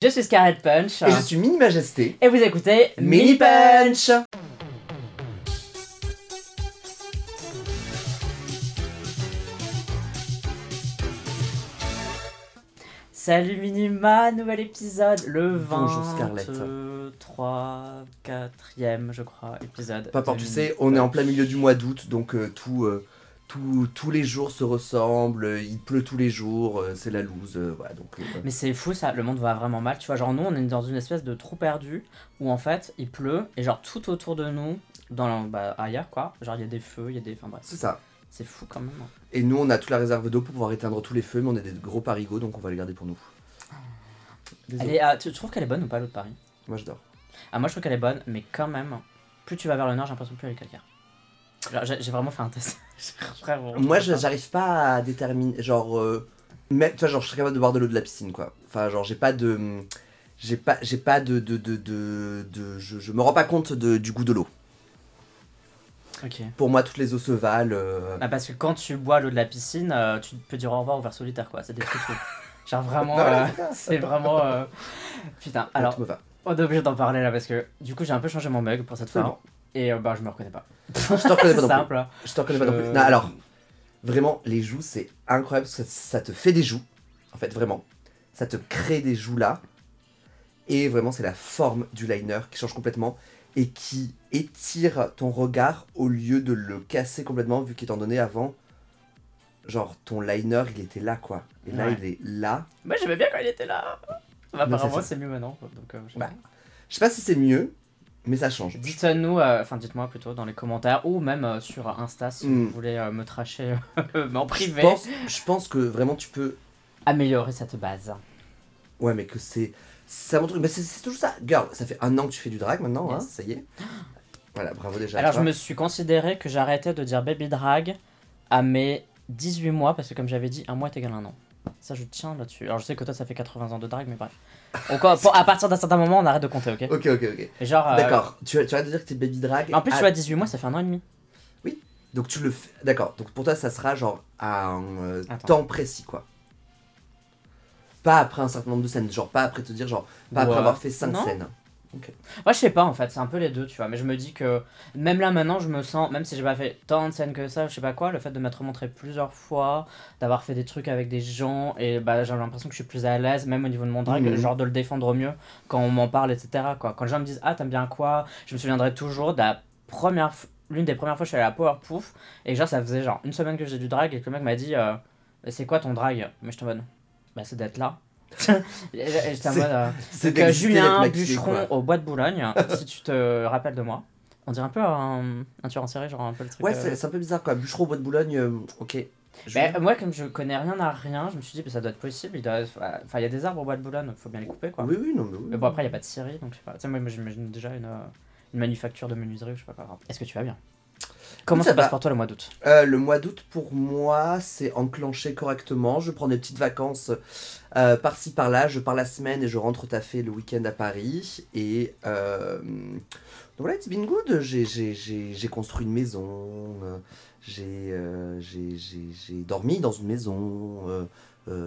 Je suis Scarlett Punch. Et je suis Mini Majesté. Et vous écoutez Mini Punch Salut Minima, nouvel épisode, le Bonjour, Scarlett. 23, 4ème je crois, épisode. Papa, tu sais, on est en plein milieu du mois d'août, donc euh, tout, euh, tout- tous les jours se ressemblent, il pleut tous les jours, euh, c'est la loose, euh, voilà, donc... euh, Mais c'est fou ça, le monde va vraiment mal. Tu vois, genre nous on est dans une espèce de trou perdu où en fait il pleut et genre tout autour de nous, dans la- bah, ailleurs quoi, genre il y a des feux, il y a des. Enfin bref, c'est ça. c'est fou quand même. hein. Et nous, on a toute la réserve d'eau pour pouvoir éteindre tous les feux, mais on est des gros parigots, donc on va les garder pour nous. Elle est, ah, tu tu trouves qu'elle est bonne ou pas l'autre Paris Moi, j'adore. Ah, moi je trouve qu'elle est bonne, mais quand même, plus tu vas vers le nord, j'ai l'impression que plus elle est calcaire. J'ai vraiment fait un test. Moi, j'arrive pas à déterminer, genre... euh, tu vois, genre, je serais capable de boire de l'eau de la piscine, quoi. Enfin, genre, j'ai pas de... J'ai pas, j'ai pas de... de, de, de, de- je, je me rends pas compte de- du goût de l'eau. Ok. Pour moi, toutes les eaux se valent. euh, Ah, parce que quand tu bois l'eau de la piscine, euh, tu peux dire au revoir au verre solitaire, quoi. C'est des trucs. Genre vraiment. Euh, c'est vraiment. Putain, alors, on est obligé d'en parler là parce que du coup, j'ai un peu changé mon mug pour cette fois. Et euh, bah, je me reconnais pas. Je te reconnais pas non plus. simple. hein. Je te reconnais pas non plus. Non, alors, vraiment, les joues, c'est incroyable parce que ça te fait des joues. En fait, vraiment. Ça te crée des joues là. Et vraiment, c'est la forme du liner qui change complètement et qui étire ton regard au lieu de le casser complètement, vu qu'étant donné avant, genre ton liner, il était là quoi. Et là, Ouais. il est là. Moi, j'aimais bien quand il était là. Bah, apparemment, c'est mieux maintenant. Donc, euh, Bah. Je sais pas si c'est mieux, mais ça change. Dites-nous, euh, enfin dites-moi plutôt dans les commentaires ou même euh, sur Insta si Mm. vous voulez euh, me tracher en Je privé. pense, je pense que vraiment tu peux Améliorer cette base. Ouais, mais que c'est. Ça montre. Mais c'est- toujours ça. Girl, ça fait un an que tu fais du drag maintenant, hein, ça y est. Voilà, bravo déjà. Alors je me suis considéré que j'arrêtais de dire baby drag à mes 18 mois parce que comme j'avais dit, un mois est égal à un an. Ça je tiens là-dessus. Alors je sais que toi ça fait 80 ans de drag mais bref. Pour- à partir d'un certain moment on arrête de compter, ok Ok, ok, ok. Genre... euh, D'accord. Tu, tu vas te dire que t'es baby drag. En plus à- tu vois 18 mois ça fait un an et demi. Donc tu le fais. D'accord. Donc pour toi, ça sera genre à un euh, temps précis, quoi. Pas après un certain nombre de scènes. Genre pas après te dire, genre. Pas après avoir fait 5 Non. scènes. Moi je sais pas en fait, c'est un peu les deux tu vois. Mais je me dis que même là maintenant je me sens, même si j'ai pas fait tant de scènes que ça, je sais pas quoi, le fait de m'être montré plusieurs fois, d'avoir fait des trucs avec des gens et bah j'ai l'impression que je suis plus à l'aise même au niveau de mon drag, Mhm. genre de le défendre au mieux quand on m'en parle etc. Quoi. Quand les gens me disent ah t'aimes bien quoi, je me souviendrai toujours de la première l'une des premières fois que je suis allé à Powerpuff et genre ça faisait genre une semaine que j'ai du drag et que le mec m'a dit euh, c'est quoi ton drag? Mais je te mode bah c'est d'être là. C'est- mode euh, Julien Bûcheron au bois de Boulogne, si tu te rappelles de moi. On dirait un peu un, un tueur en série, genre un peu le truc. Ouais, euh, c'est un peu bizarre, quoi. Bûcheron au bois de Boulogne, euh, ok. Bah, moi, comme je connais rien à rien, je me suis dit, bah, ça doit être possible. Il doit... Enfin, il y a des arbres au bois de Boulogne, faut bien les couper quoi. Oui, oui, non, mais oui. Mais bon, après, il n'y a pas de scierie, donc je sais pas. Tu sais, moi, j'imagine déjà une, une manufacture de menuiserie ou je sais pas quoi. Est-ce que tu vas bien? Comment ça ça, passe va. pour toi le mois d'août? Euh, le mois d'août, pour moi, c'est enclenché correctement. Je prends des petites vacances euh, par-ci par-là. Je pars la semaine et je rentre taffer le week-end à Paris. Et euh, donc voilà, it's been good. J'ai- construit une maison. J'ai dormi dans une maison. euh,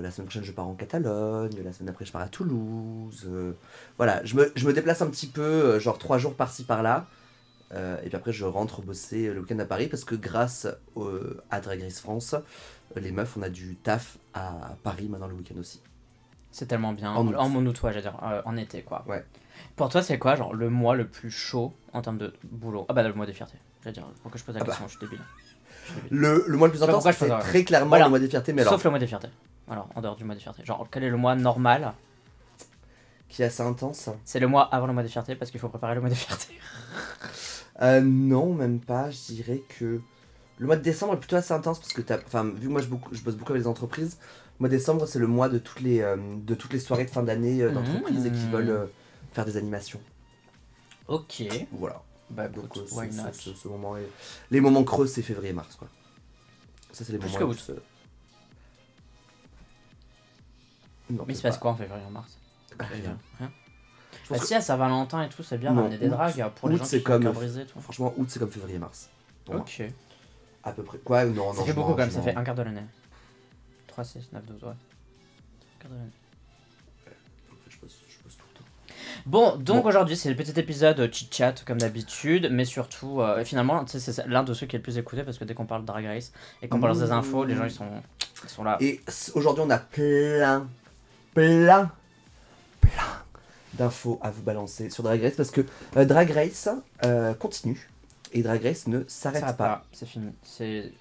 la semaine prochaine, je pars en Catalogne. La semaine après, je pars à Toulouse. euh, voilà, je me, je me déplace un petit peu, euh, genre trois jours par-ci par-là. Euh, et puis après, je rentre bosser le week-end à Paris parce que grâce au- à Drag Race France, les meufs, on a du taf à Paris maintenant le week-end aussi. C'est tellement bien. En En, mon août, ouais, j'allais dire, euh, en été quoi. Ouais. Pour toi, c'est quoi, genre, le mois le plus chaud en termes de boulot? Ah bah, le mois des fiertés. J'allais dire, pourquoi je pose la Ah bah. question, je suis débile. Je suis débile. Le, le mois le plus intense, c'est très clairement Voilà. le mois des fiertés, mais alors, Sauf le mois des fiertés. Alors, en dehors du mois des fiertés. Genre, quel est le mois normal qui est assez intense. C'est le mois avant le mois des fiertés parce qu'il faut préparer le mois des fiertés. Euh, non, même pas. Je dirais que le mois de décembre est plutôt assez intense parce que t'as, enfin, vu que moi je, beaucoup- je bosse beaucoup avec les entreprises, le mois de décembre c'est le mois de toutes les, euh, de toutes les soirées de fin d'année euh, d'entreprises et qui Mmh. veulent euh, faire des animations. Ok. Voilà. Bah, Donc euh, why ce- not? ce- ce- ce moment est- les moments creux c'est février-mars quoi. Ça c'est les Plus moments. que Non, Mais il se passe quoi en février en mars? Pas. Rien. Rien. Bah, si, à Saint-Valentin et tout, c'est bien Non, ramener des dragues pour les gens c'est qui comme- sont tout. franchement, août c'est comme février-mars. moi. Ok. À peu près. Quoi Non, Ça non. fait je beaucoup quand même, ça fait un quart de l'année. 3, 6, 9, 12, ouais. Un quart de l'année. Bon, donc aujourd'hui, c'est le petit épisode chit-chat comme d'habitude, mais surtout, euh, finalement, c'est l'un de ceux qui est le plus écouté parce que dès qu'on parle de Drag Race et qu'on balance des infos, les gens ils sont, ils sont là. Et aujourd'hui, on a plein, plein, plein d'infos à vous balancer sur Drag Race parce que euh, Drag Race euh, continue et Drag Race ne s'arrête pas. c'est fini. C'est.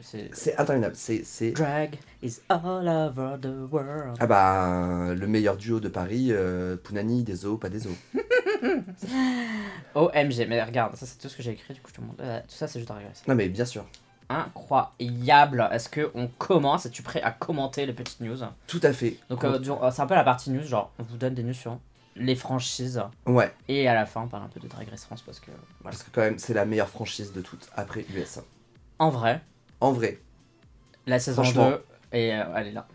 interminable. C'est. Drag is all over the world. Ah bah, le meilleur duo de Paris, euh, Pounani, des os, pas des os. OMG, mais regarde, ça c'est tout ce que j'ai écrit, du coup je te montre. Euh, tout ça c'est juste Drag Race. Non mais bien sûr, Incroyable. Est-ce que on commence? Es-tu prêt à commenter les petites news? Tout à fait. Donc, euh, c'est un peu la partie news, genre, on vous donne des news sur les franchises. Ouais, Et à la fin, on parle un peu de Drag Race France parce que, voilà. parce que quand même, c'est la meilleure franchise de toutes après US. En vrai, En vrai. la saison Franchement. 2, et euh, elle est là.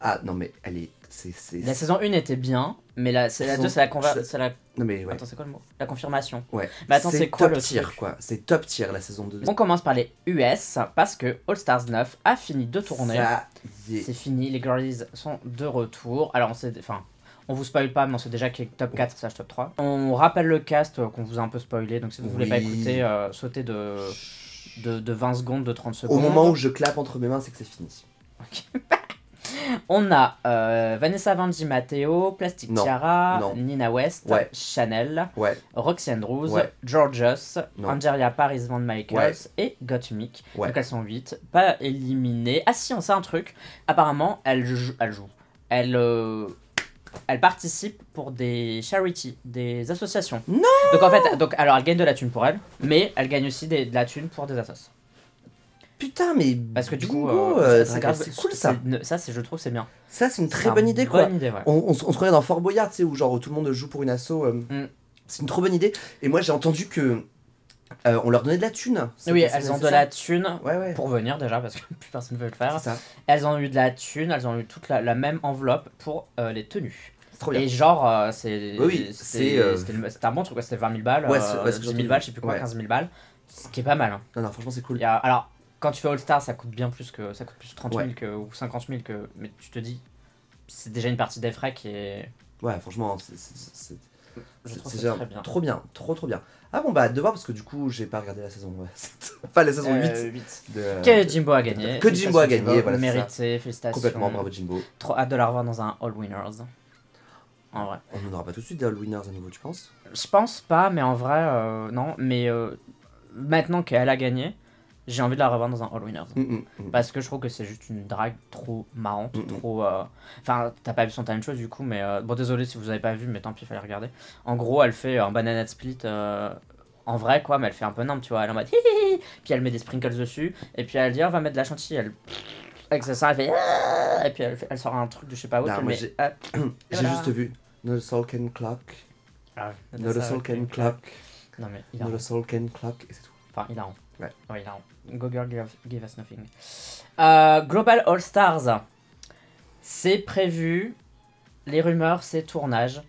Ah non mais elle est... C'est, c'est... La saison 1 était bien, mais la, c'est la Saison- 2, c'est la, conver- c'est- c'est la... Non mais ouais. Attends, c'est quoi le mot? La confirmation. Ouais. Mais attends, c'est quoi top le tier truc? quoi. C'est top tier la saison 2. On commence par les US parce que All Stars 9 a fini de tourner. Ça y est. C'est fini, les girlies sont de retour. Alors on sait, enfin, on vous spoil pas, mais on sait déjà qu'il est top 4 slash top 3. On rappelle le cast euh, qu'on vous a un peu spoilé, donc si vous voulez pas écouter, euh, sautez de, de, de 20 secondes, de 30 secondes. Au moment où je clappe entre mes mains, c'est que c'est fini. On a euh, Vanessa Vanji Matteo, Plastic Non, Tiara, non. Nina West, Ouais. Chanel, Ouais, Roxy Andrews, Ouais. Georges, Non. Angelia Paris Van Michaels et Gottmik. Donc elles sont 8, pas éliminées. Ah si, on sait un truc. Apparemment, elles jouent. Elles, jouent. elles, euh, elles participent pour des charities, des associations. Non Donc en fait, donc, alors elles gagnent de la thune pour elles, mais elles gagnent aussi des- de la thune pour des assos. Putain, mais. Parce que du coup, bingo, euh, euh, c'est cool ça. Ça, je trouve, c'est bien. Ça, c'est une très bonne idée quoi. Bonne idée, ouais. On, on, se- on se croirait dans Fort Boyard, tu sais, où genre tout le monde joue pour une asso. euh, Mm. C'est une trop bonne idée. Et moi, j'ai entendu que. Euh, on leur donnait de la thune. Oui, elles ont de ça la thune Ouais, ouais. pour venir déjà, parce que plus personne ne veut le faire. Ça. Elles ont eu de la thune, elles ont eu toute la, la même enveloppe pour euh, les tenues. C'est trop bien. Et genre, euh, c'est Oui, c'est- c'était un bon truc, c'était 20 000 balles, Ouais, euh, c'est- ouais, c'est 10 ce que 000 j'ai balles, je sais plus quoi, Ouais. 15 000 balles, ce qui est pas mal. hein. Non, non, franchement, c'est cool. A- alors, quand tu fais All Star, ça coûte bien plus que ça coûte plus 30 000 Ouais. que, ou 50 000 que, mais tu te dis, c'est déjà une partie des frais qui est, Ouais, franchement, c'est- c'est- trop bien. Trop, trop bien. Ah bon, bah, de voir parce que du coup, j'ai pas regardé la saison. ouais. Pas la saison 8 Euh, huit. de. Que Jimbo a gagné. Que Jimbo a gagné, voilà, c'est Mérité, félicitations. Complètement, bravo Jimbo. Trop hâte de la revoir dans un All Winners. En vrai. On n'en aura pas tout de suite des All Winners à nouveau, tu penses? Je pense pas, mais en vrai, euh, non. Mais euh, maintenant qu'elle a gagné, j'ai envie de la revoir dans un All Winners. Mm, mm, mm. Parce que je trouve que c'est juste une drague trop marrante, trop... euh, Enfin, t'as pas vu son time show du coup, mais... euh, Bon, désolé si vous avez pas vu, mais tant pis, il fallait regarder. En gros, elle fait un banana split euh, en vrai, quoi, mais elle fait un peu nimp, tu vois. Elle est en mode... hi, hi, hi Puis elle met des sprinkles dessus, et puis elle dit, on va mettre de la chantilly, elle... Avec ça, elle fait... ah Et puis elle, fait- elle sort un truc de je sais pas où, Non, met... j'ai- voilà. juste vu Not a soul can clock, ah, ça, soul can clock, Non mais il a not a soul can clock, et c'est tout. Enfin, il a honte. Ouais. il a. Go Girl, give, give us nothing. Euh, Global All Stars. C'est prévu. Les rumeurs, c'est tournage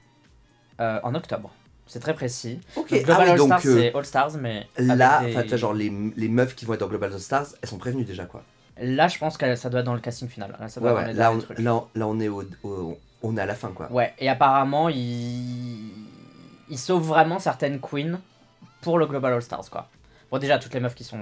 euh, en octobre. C'est très précis. Ok, Donc, ah Global All Stars, euh, c'est All Stars, mais. là, des- vois, genre les, les meufs qui vont être dans Global All Stars, elles sont prévenues déjà, quoi. Là, je pense que ça doit être dans le casting final. Là, ça doit Ouais, être dans ouais, les là derniers on, trucs. là, on- là, on est au, au- on est à la fin, quoi. Ouais, et apparemment, ils... ils sauvent vraiment certaines queens pour le Global All Stars, quoi. Bon, déjà, toutes les meufs qui sont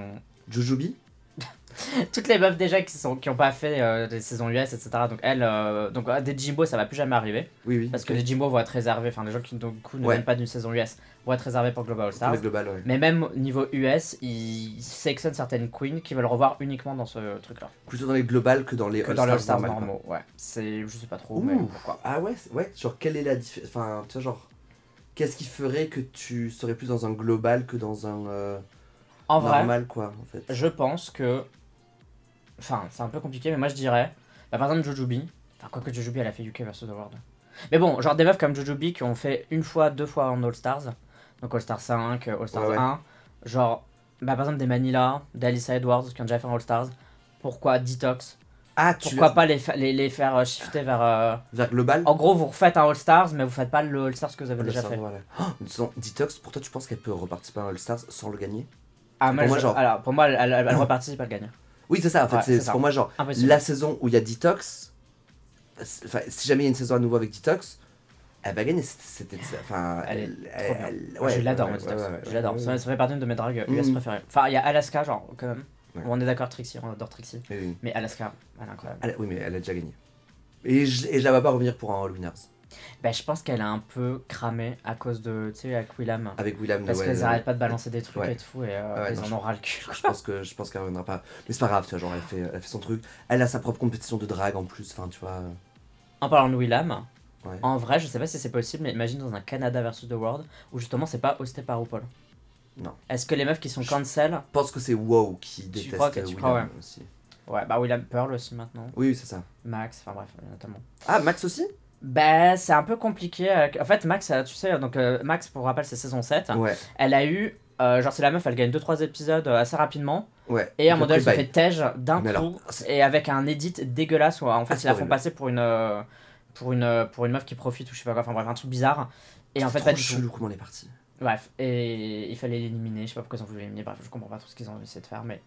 Jujubi toutes les meufs déjà qui sont qui ont pas fait euh, des saisons US etc donc elles euh, donc euh, des Jimbo ça va plus jamais arriver Oui, oui. parce que les Jimbo vont être réservés enfin les gens qui donc, du coup ne Ouais. viennent pas d'une saison US vont être réservés pour Global All Stars global, ouais. mais même niveau US ils sélectionnent certaines queens qui veulent revoir uniquement dans ce truc là Plutôt dans les global que dans les que All dans les All Stars normaux ouais c'est je sais pas trop Ouh. mais pourquoi Ah ouais, ouais, genre quelle est la différence Enfin, tu vois, genre, qu'est-ce qui ferait que tu serais plus dans un global que dans un euh, en vrai normal, quoi, en fait. je pense que enfin c'est un peu compliqué mais moi je dirais bah, par exemple Jujubee enfin quoique Jujubee elle a fait UK versus The World. Mais bon genre des meufs comme Jujubee qui ont fait une fois deux fois en All Stars donc All Stars 5 All Stars Ouais, ouais. 1 genre bah, par exemple des Manila des Alyssa Edwards qui ont déjà fait un All Stars pourquoi Detox? Ah, tu pourquoi pas les, les, les faire euh, shifter vers euh, vers global? en gros vous refaites un All Stars mais vous faites pas le All Stars que vous avez All déjà Stars, fait. voilà. Oh, disons, Detox, pour toi, tu penses qu'elle peut reparticiper à un All Stars sans le gagner? Ah pour moi, je- genre- alors pour moi elle, elle, elle reparticipe elle gagne Oui, c'est ça, en fait, Ouais, c'est pour moi, genre, impossible la saison où il y a Detox, enfin, si jamais il y a une saison à nouveau avec Detox, Elle va gagner, c'était. Enfin, Elle est elle- trop bien. elle- Moi, je l'adore, ouais, Detox. Je l'adore. Ça, ça fait partie de mes dragues US Mhm. préférées. Enfin, il y a Alaska, genre, quand même. On est d'accord, Trixie, on adore Trixie. Oui. Mais Alaska, elle est incroyable. Oui, mais elle a déjà gagné. Et je, et je la vois pas revenir pour un All Winners. Bah, je pense qu'elle a un peu cramé à cause de, tu sais, avec Willam. Avec William Parce qu'elles arrêtent pas de balancer des trucs et tout, et euh, non, en ras le cul. Je pense que je pense qu'elle reviendra pas. Mais c'est pas grave, tu vois, genre elle fait, elle fait son truc. Elle a sa propre compétition de drague en plus, enfin tu vois. En parlant de Willam, Ouais. en vrai, je sais pas si c'est possible, mais imagine dans un Canada versus The World où justement c'est pas hosté par RuPaul. Non. Est-ce que les meufs qui sont cancel Je pense que c'est WoW qui déteste crois que- tu William crois, ouais. aussi. Ouais, bah Willam Pearl aussi maintenant. Oui, oui, c'est ça. Max, enfin bref, notamment. Ah, Max aussi? Bah, c'est un peu compliqué. avec- En fait, Max, euh, tu sais, donc euh, Max, pour rappel, c'est saison 7. Ouais, Elle a eu. euh, genre, c'est la meuf, elle gagne 2-3 épisodes euh, assez rapidement. ouais. Et à un moment donné, elle se fait tège d'un coup. alors, et avec un edit dégueulasse en fait, Ah, ils la font passer pour une, euh, pour, une, euh, pour une meuf qui profite ou je sais pas quoi. Enfin bref, un truc bizarre. Et en fait, c'est pas trop du tout. chelou comment elle est partie. Bref, et il fallait l'éliminer. Je sais pas pourquoi ils ont voulu l'éliminer. Bref, je comprends pas trop ce qu'ils ont essayé de faire. mais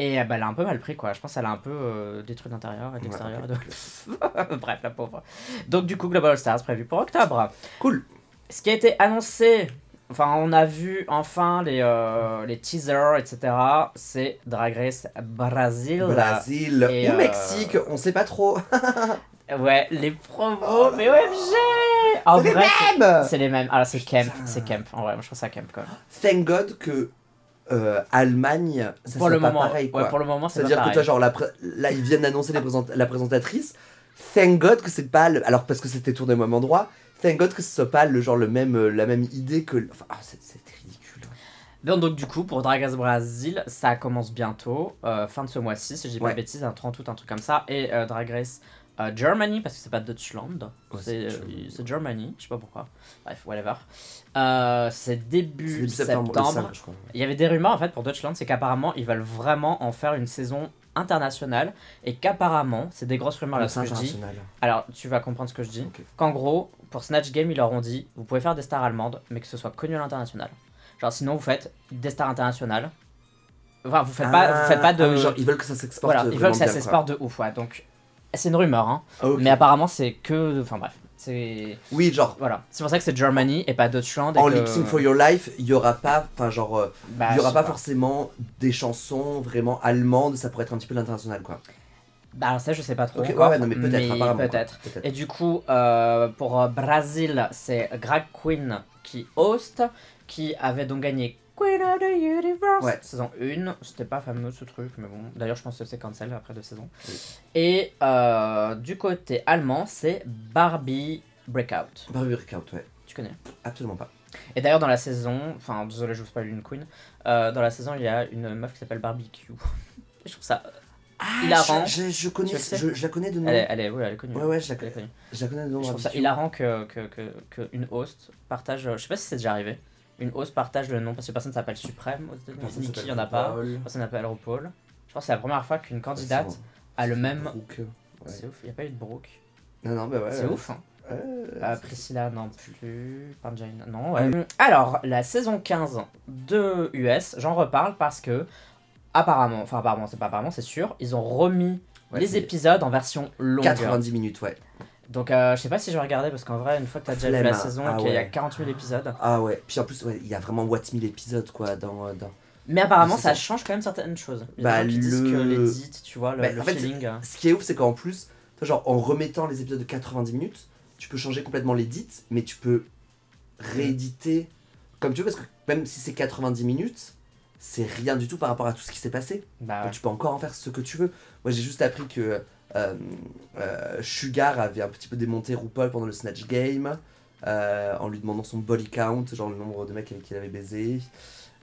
Et euh, bah, elle a un peu mal pris, quoi. Je pense qu'elle a un peu euh, détruit l'intérieur et l'extérieur. Ouais, et de- Bref, la pauvre. Donc, du coup, Global Stars prévu pour octobre. Cool. Ce qui a été annoncé, enfin, on a vu enfin les, euh, les teasers, etc. C'est Drag Race Brazil. Brésil Et, ou euh, Mexique, on sait pas trop. Ouais, les promos, mais OMG C'est les mêmes c'est les mêmes. Alors, c'est Camp, c'est Camp. En vrai, moi, je trouve ça Camp, même. Thank God que euh, Allemagne, ça pour le pas moment, pareil quoi. ouais, pour le moment, c'est C'est-à-dire que toi, genre, la là, ils viennent d'annoncer la présentatrice. Thank God que c'est pas. le- Alors, parce que c'était tourné au même endroit. Thank God que ce soit pas le genre le même, euh, la même idée que. Enfin, ah, c'est ridicule. Bon, donc du coup, pour Drag Race Brazil, ça commence bientôt, euh, fin de ce mois-ci, si je dis pas Ouais. de bêtises, un 30 août, un truc comme ça. Et euh, Drag Race euh, Germany, parce que c'est pas Deutschland, Ouais, c'est euh, Germany. je sais pas pourquoi. Bref, whatever. Euh, c'est début début septembre. septembre, le 5, je crois. Il y avait des rumeurs en fait pour Deutschland, c'est qu'apparemment ils veulent vraiment en faire une saison internationale et qu'apparemment, c'est des grosses rumeurs là Le ce que je dis. Alors, tu vas comprendre ce que je dis. Qu'en gros, pour Snatch Game, ils leur ont dit vous pouvez faire des stars allemandes, mais que ce soit connu à l'international. Genre, sinon, vous faites des stars internationales. Enfin, vous faites, pas, vous faites pas de. Ah, genre, ils veulent que ça s'exporte. voilà, ils veulent que ça s'exporte de ouf, ouais. Donc, c'est une rumeur, hein. Ah. Mais apparemment, c'est que. Enfin, bref. C'est. Oui, genre, Voilà. C'est pour ça que c'est Germany et pas Deutschland. et en que- Lip Sync for Your Life, il y aura pas. Enfin, genre. euh, Bah, il y aura pas forcément des chansons vraiment allemandes, ça pourrait être un petit peu l'international quoi. Bah, alors ça, je sais pas trop. Ok, ouais, encore, ouais, non, mais peut-être, quoi. Peut-être. Et du coup, euh, pour euh, Brésil, c'est Drag Queen qui host, qui avait donc gagné Queen of the Universe Ouais. saison 1. C'était pas fameux ce truc, mais bon. D'ailleurs, je pense que c'est cancel après deux saisons. Oui. Et euh, du côté allemand, c'est Barbie Breakout. Barbie Breakout, ouais. Tu connais? Absolument pas. Et d'ailleurs, dans la saison, enfin, désolé, je vous spoil une queen. euh, dans la saison, il y a une meuf qui s'appelle Barbecue. Je trouve ça. Hilarant. Je, je, je connais, je, je la connais de nom. Elle est, elle est, oui, elle est connue. Ouais, ouais, je la connais. Je la connais de nom. Je trouve ça hilarant que, que, que, que une host partage. Je sais pas si c'est déjà arrivé. Une host partage le nom parce que personne s'appelle Suprême aux États-Unis. Nikki, il s'appelle y en a pas. Personne s'appelle RuPaul. Je pense que c'est la première fois qu'une candidate a le même. C'est ouf, il n'y a pas eu de Brooke. Non, non, bah ouais. c'est ouf. hein. Euh, Priscilla non plus. Panjane non. ouais. Alors, la saison 15 de US, j'en reparle parce que. Apparemment, enfin apparemment, c'est pas apparemment, c'est sûr, ils ont remis ouais, les épisodes en version longue. 90 minutes, ouais. Donc euh, je sais pas si je vais regarder parce qu'en vrai, une fois que t'as déjà vu la saison Ah et qu'il y a ouais. 48 épisodes. Ah ouais. Puis en plus, ouais, il y a vraiment what 1000 épisodes quoi dans. euh, dans... Mais apparemment, ça ça. change quand même certaines choses. Il y Bah, qui disent le- que l'édit, tu vois, le, Bah, le en fait, feeling. euh, Ce qui est ouf, c'est qu'en plus, genre en remettant les épisodes de 90 minutes, tu peux changer complètement l'édit, mais tu peux rééditer comme tu veux, parce que même si c'est 90 minutes, c'est rien du tout par rapport à tout ce qui s'est passé. Bah, Donc ouais. tu peux encore en faire ce que tu veux. Moi j'ai juste appris que Sugar avait un petit peu démonté RuPaul pendant le Snatch Game euh, en lui demandant son body count, genre le nombre de mecs avec qui il avait baisé.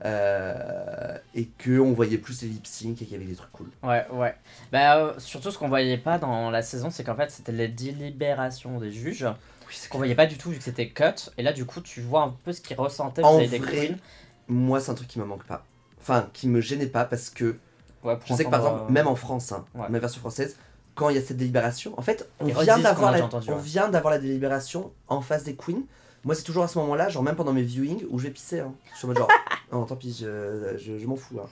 euh, et que on voyait plus les lip sync et qu'il y avait des trucs cool. ouais, ouais. Bah, euh, surtout, ce qu'on voyait pas dans la saison, c'est qu'en fait, c'était les délibérations des juges Oui, c'est qu'on voyait pas du tout vu que c'était cut. Et là, du coup, tu vois un peu ce qu'ils ressentaient En des vrai, queens. Moi c'est un truc qui me manque pas. Enfin, qui me gênait pas parce que Ouais, je sais que par exemple, euh, même en France, hein, ouais. ma version française, quand il y a cette délibération, en fait, on vient d'avoir la, déjà entendu, on ouais. vient d'avoir la délibération en face des queens. Moi, c'est toujours à ce moment-là, genre même pendant mes viewings, où je vais pisser. Hein. Je suis en mode genre, non, tant pis, je, je, je m'en fous. hein.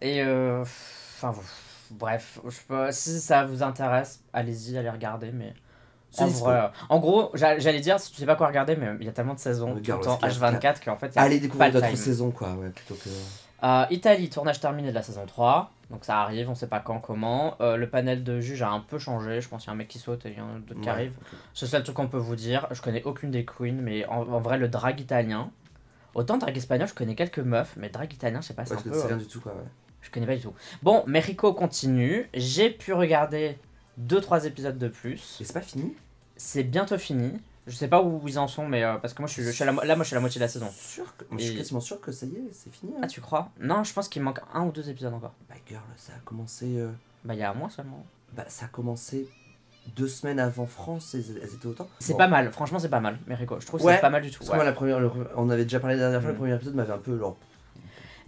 Et euh, enfin, bref, je peux, si ça vous intéresse, allez-y, allez regarder, mais En, vrai, euh, en gros, j'a- j'allais dire, si tu sais pas quoi regarder, mais il y a tellement de saisons, tout le temps c'est clair, H24, qu'en fait, il y a Allez découvrir d'autres saisons, quoi, ouais, plutôt que. Euh, Italie, tournage terminé de la saison 3. Donc ça arrive, on sait pas quand, comment. Euh, le panel de juges a un peu changé. Je pense qu'il y a un mec qui saute et il y en a d'autres qui Ouais, arrivent. ok. C'est le seul truc qu'on peut vous dire. Je connais aucune des queens, mais en, en vrai, le drag italien. Autant drag espagnol, je connais quelques meufs, mais drag italien, je sais pas, c'est Ouais, un peu. c'est rien euh, du tout, quoi, ouais. Je connais pas du tout. Bon, Mexico continue. J'ai pu regarder 2-3 épisodes de plus. Et c'est pas fini? C'est bientôt fini. Je sais pas où ils en sont, mais euh, parce que moi, je suis, je suis à la là, moi, je suis à la moitié de la saison. sûr que... Moi, Je suis Et- quasiment sûr que ça y est, c'est fini. hein. Ah, tu crois? Non, je pense qu'il manque un ou deux épisodes encore. Bah, girl, ça a commencé. euh, Bah, il y a un mois seulement. Bah, ça a commencé deux semaines avant France, et elles étaient autant. C'est pas mal, franchement c'est pas mal, Mexico. Je trouve que Ouais, c'est pas mal du tout. Parce que ouais. moi, la première, le- on avait déjà parlé la dernière fois, Mm. le premier épisode m'avait un peu genre.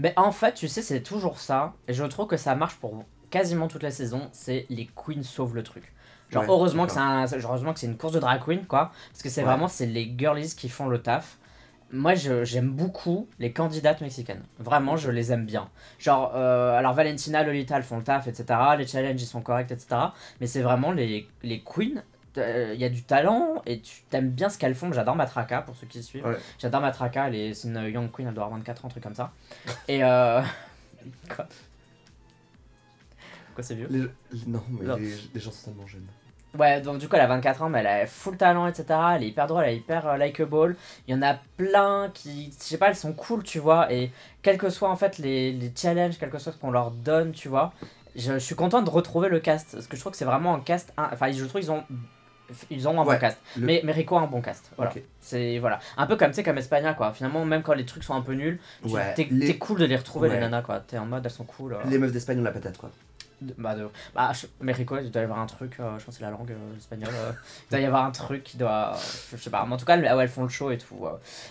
Mais en fait, tu sais, c'est toujours ça. Et je trouve que ça marche pour quasiment toute la saison. C'est les queens sauvent le truc. Genre, Ouais, heureusement, que un- heureusement que c'est une course de drag queen, quoi. Parce que c'est Ouais. vraiment c'est les girlies qui font le taf. Moi, j'aime beaucoup les candidates mexicaines. Vraiment, je les aime bien. Genre, euh, alors Valentina, Lolita, elles font le taf, etc. Les challenges, ils sont corrects, etc. Mais c'est vraiment les, les queens. euh, Il y a du talent et tu t'aimes bien ce qu'elles font. J'adore Matraca, pour ceux qui suivent. Ouais. J'adore Matraca, elle est- c'est une young queen, elle doit avoir 24 ans, un truc comme ça. Et euh... Quoi? Quoi, c'est vieux? Les... les- Non, mais Non. Les... les gens sont tellement jeunes. Ouais, donc du coup, elle a 24 ans, mais elle a full talent, etc. Elle est hyper drôle, elle est hyper euh, likeable. Il y en a plein qui, je sais pas, elles sont cool, tu vois. Et quels que soient en fait les, les challenges, quel que soit ce qu'on leur donne, tu vois, je, je suis content de retrouver le cast. Parce que je trouve que c'est vraiment un cast. Enfin, je trouve qu'ils ont. Ils ont un Ouais, bon cast. le- Mais, mais Rico a un bon cast. Voilà. C'est voilà. Un peu comme, tu sais, comme Espagna, quoi. Finalement, même quand les trucs sont un peu nuls, tu- Ouais, t'es les- cool de les retrouver, les nanas, quoi. T'es en mode, elles sont cool. euh. Les meufs d'Espagne ont la patate, quoi. De- Bah, de... bah je... mais il doit y avoir un truc, euh, je pense que c'est la langue euh, espagnole. euh, il doit y avoir un truc qui doit. Je sais pas, mais en tout cas, elles, ouais, elles font le show et tout.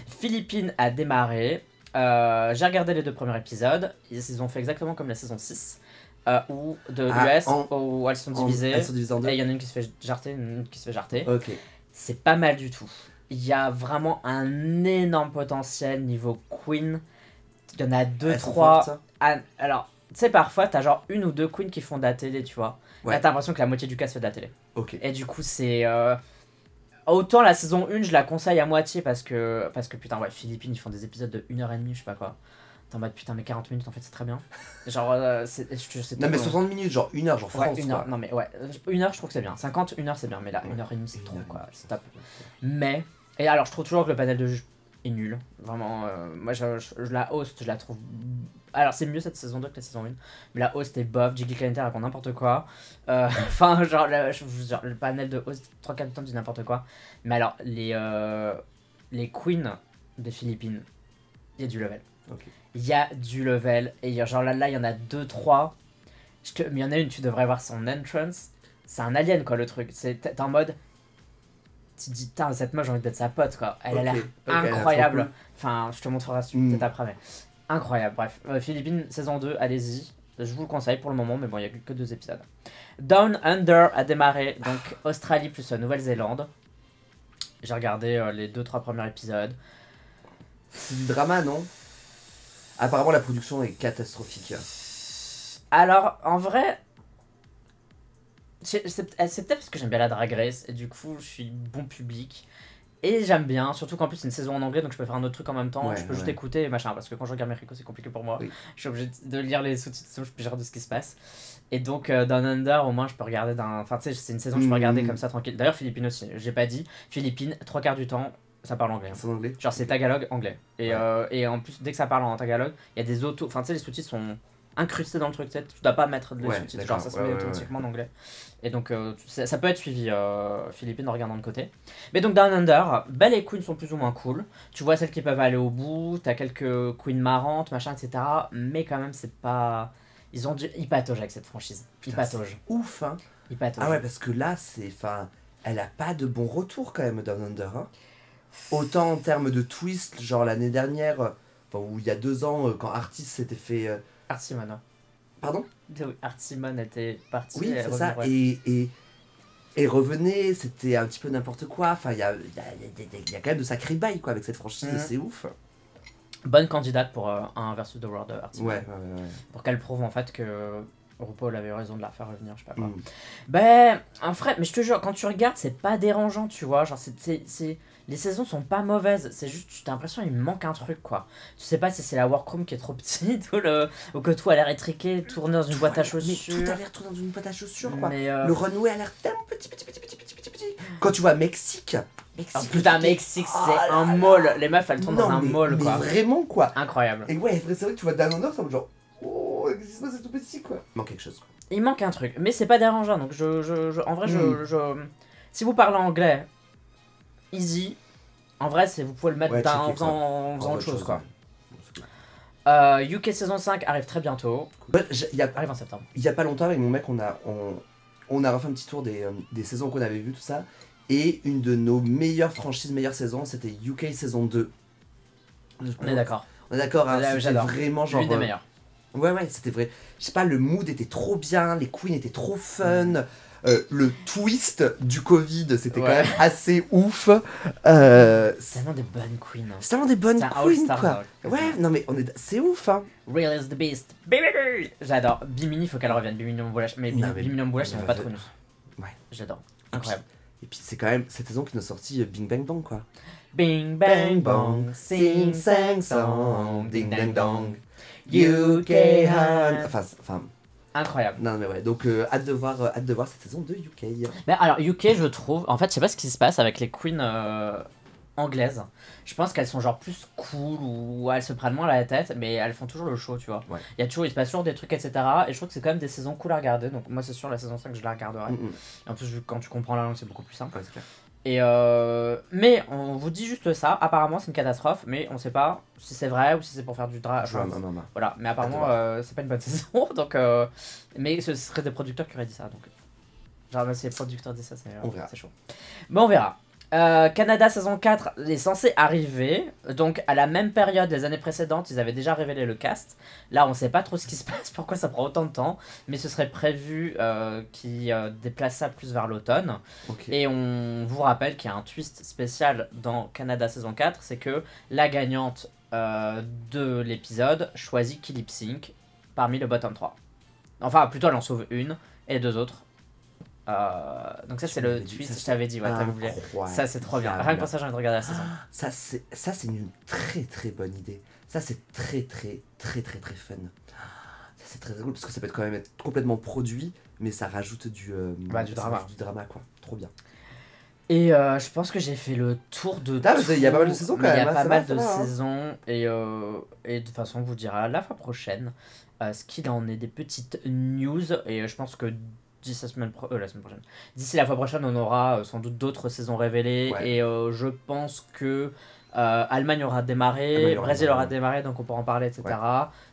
Philippines a démarré. J'ai regardé les deux premiers épisodes. Ils, ils ont fait exactement comme la saison 6, euh, où, de Ah, l'US, où elles sont En- divisées. Elles sont divisées en deux. Et il y en a une qui se fait jarter, une qui se fait jarter. Ok. C'est pas mal du tout. Il y a vraiment un énorme potentiel niveau Queen. Il y en a deux, Elles trois. fortes, ça? alors, tu sais, parfois, t'as genre une ou deux queens qui font de la télé, tu vois. Ouais. Là, t'as l'impression que la moitié du cast fait de la télé. Ok. Et du coup, c'est. euh, Autant la saison 1, je la conseille à moitié parce que, parce que putain, ouais, Philippines, ils font des épisodes de 1h30, je sais pas quoi. T'es en mode putain, mais 40 minutes, en fait, c'est très bien. Genre, euh, c'est je- Non, mais trop long. 60 minutes, genre une heure, genre Ouais, France, une quoi. heure, non mais ouais, une heure je trouve que c'est bien. 50, une heure c'est bien, mais là, Ouais. une heure et demie c'est trop quoi, c'est top. Mais, et alors je trouve toujours que le panel de juge est nul. Vraiment, euh, moi je, je- je la host, je la trouve. Alors c'est mieux cette saison 2 que la saison 1, mais la host est bof, Jiggly Clinton raconte n'importe quoi. Euh, Enfin, genre, le, panel de host, 3-4 temps dit n'importe quoi. Mais alors, les, euh, les queens des Philippines, il y a du level. Il y a du level, et il y a- genre là, là, il y en a 2-3. Je te- Mais il y en a une, tu devrais voir son entrance. C'est un alien, quoi, le truc. C'est t'es en mode. Tu te dis, putain, cette meuf, j'ai envie d'être sa pote, quoi. Elle a l'air a incroyable. cool. Enfin, je te montrerai ça Mm. peut-être après, mais. Incroyable, bref. Euh, Philippines, saison 2, allez-y. Je vous le conseille pour le moment, mais bon, il n'y a que deux épisodes. Down Under a démarré, donc Australie plus Nouvelle-Zélande. J'ai regardé euh, les deux trois premiers épisodes. C'est du drama, non? Apparemment, la production est catastrophique. Alors, en vrai, c'est c'est- peut-être parce que j'aime bien la Drag Race et du coup, je suis bon public. Et j'aime bien, surtout qu'en plus c'est une saison en anglais donc je peux faire un autre truc en même temps. Ouais, je peux juste écouter et machin parce que quand je regarde Mexico c'est compliqué pour moi. Oui. Je suis obligé de lire les sous-titres je peux gérer de ce qui se passe. Et donc euh, Down Under au moins je peux regarder d'un. Enfin tu sais, c'est une saison que je peux regarder comme ça tranquille. D'ailleurs, Philippines aussi, j'ai pas dit. Philippines, trois quarts du temps ça parle anglais. hein. C'est anglais? Genre c'est tagalog anglais. Et, Ouais. euh, et en plus dès que ça parle en tagalog, il y a des autos. Enfin tu sais les sous-titres sont incrustés dans le truc, tu dois pas mettre de Ouais, sous-titres, genre ça se met automatiquement en anglais. Et donc euh, ça, peut être suivi euh, Philippines en regardant de côté. Mais donc Down Under, Belle et Queen sont plus ou moins cool. Tu vois celles qui peuvent aller au bout, t'as quelques queens marrantes, machin, etc. Mais quand même c'est pas... Ils ont dû... Ils pataugent avec cette franchise. Ils Putain, pataugent. Ouf, hein Ils pataugent. Ah ouais, parce que là, c'est. Enfin, elle a pas de bon retour quand même, Down Under. hein. Autant en termes de twist, genre l'année dernière, euh, enfin, ou il y a deux ans, quand Artis s'était fait. Art Simon. hein. Pardon Oui, Art Simon était parti. Oui, c'est ça. ouais. Et, et, et revenait, c'était un petit peu n'importe quoi. Enfin, il y a, y, a, y a- il y a quand même de sacrés bails quoi, avec cette franchise, Mhm. c'est ouf. Bonne candidate pour euh, un versus The World de Art Simon. Ouais, ouais, pour qu'elle prouve en fait que RuPaul avait raison de la faire revenir, je sais pas quoi. Mm. Ben, en vrai, mais je te jure, quand tu regardes, c'est pas dérangeant, tu vois. Genre, c'est- les saisons sont pas mauvaises, c'est juste, tu as l'impression qu'il manque un truc, quoi. Tu sais pas si c'est la workroom qui est trop petite ou, le, ou que tout a l'air étriqué, tourné dans une Tout boîte a- à chaussures. Mais tout a l'air tout dans une boîte à chaussures, quoi. Mais, euh, Le runway a l'air tellement petit, petit, petit, petit, petit, petit, petit. Quand tu vois Mexique. Mexique oh, putain, Mexique, c'est là un mall. Les meufs, elles tournent Non, dans un mais- mall, mais quoi. vraiment, quoi. Incroyable. Et ouais, c'est vrai que tu vois Dan Under, c'est genre. Oh, qu'est-ce qui se passe, c'est tout petit, quoi. Il manque quelque chose, quoi. Il manque un truc, mais c'est pas dérangeant. Donc, je, je, je- en vrai, je, Mm. je- si vous parlez anglais, easy. En vrai, c'est vous pouvez le mettre Ouais, en faisant, en autre chose, quoi. cool. Euh, UK saison 5 arrive très bientôt. Y a Arrive en septembre. il y a pas longtemps avec mon mec on a on, on a refait un petit tour des, euh, des saisons qu'on avait vues tout ça et une de nos meilleures franchises meilleures saisons c'était UK saison 2 On est d'accord. on est d'accord hein, c'était vraiment genre L'une des euh, meilleures. ouais ouais c'était vrai je sais pas le mood était trop bien les queens étaient trop fun euh, le twist du Covid c'était quand Ouais. même assez ouf euh, C'est tellement des bonnes queens. c'est tellement des bonnes queens quoi ça. ouais non mais on est c'est ouf hein Real is the beast. Bimini J'adore. Bimini, faut qu'elle revienne. Bimini Boulash. Mais Non, mais- Bimini Boulash, c'est mais pas trop nous. Ouais. J'adore. Incroyable. et puis c'est quand même cette saison qui nous a sorti euh, Bing Bang Bang quoi Bing bang bong, sing sang song, ding dang dong. UK. Enfin, enfin, Incroyable. non mais ouais, donc euh, hâte de voir, euh, hâte de voir cette saison de UK. Mais alors, UK, je trouve. En fait, je sais pas ce qui se passe avec les queens euh, anglaises. Je pense qu'elles sont genre plus cool ou elles se prennent moins la tête, mais elles font toujours le show, tu vois. Ouais. Il y a toujours, il se passe toujours des trucs, etc. Et je trouve que c'est quand même des saisons cool à regarder. Donc, moi, c'est sûr, la saison 5, je la regarderai. Mm, mm. Et en plus, vu que quand tu comprends la langue, c'est beaucoup plus simple. Ouais, c'est clair. Et euh, mais on vous dit juste ça. Apparemment, c'est une catastrophe, mais on sait pas si c'est vrai ou si c'est pour faire du non, non. Voilà, mais apparemment, euh, c'est pas une bonne saison. Donc, euh, mais ce serait des producteurs qui auraient dit ça. Donc, genre, même si les producteurs disent ça, c'est chaud. Mais on verra. Euh, Canada saison 4 est censé arriver. Donc, à la même période des années précédentes, ils avaient déjà révélé le cast. Là, on sait pas trop ce qui se passe, pourquoi ça prend autant de temps. Mais ce serait prévu euh, qu'ils euh, déplacent ça plus vers l'automne. Et on vous rappelle qu'il y a un twist spécial dans Canada saison 4, c'est que la gagnante euh, de l'épisode choisit qui lip sync parmi le bottom 3. Enfin, plutôt elle en sauve une, et les deux autres. Euh, donc ça c'est le ça, je t'avais dit, ouais, t'avais oublié. Ça c'est trop bien. Rien que pour ça j'ai envie de regarder la saison. Ça, c'est ça, c'est une très très bonne idée. Ça, c'est très très très très très fun. Ça, c'est très cool parce que ça peut être quand même être complètement produit, mais ça rajoute du, euh, Bah, du drama. du drama, quoi. Trop bien. Et euh, je pense que j'ai fait le tour de Ah, il y a pas mal de saisons quand mais Il y même, a hein, pas mal de hein. saisons et, euh, et de toute façon on vous dira la fois prochaine ce qu'il en est des petites news et je pense que d'ici la semaine, pro- euh, la semaine prochaine d'ici la fois prochaine on aura euh, sans doute d'autres saisons révélées Ouais. et euh, je pense que Allemagne aura démarré, Allemagne aura Brésil aura démarré donc on pourra en parler etc.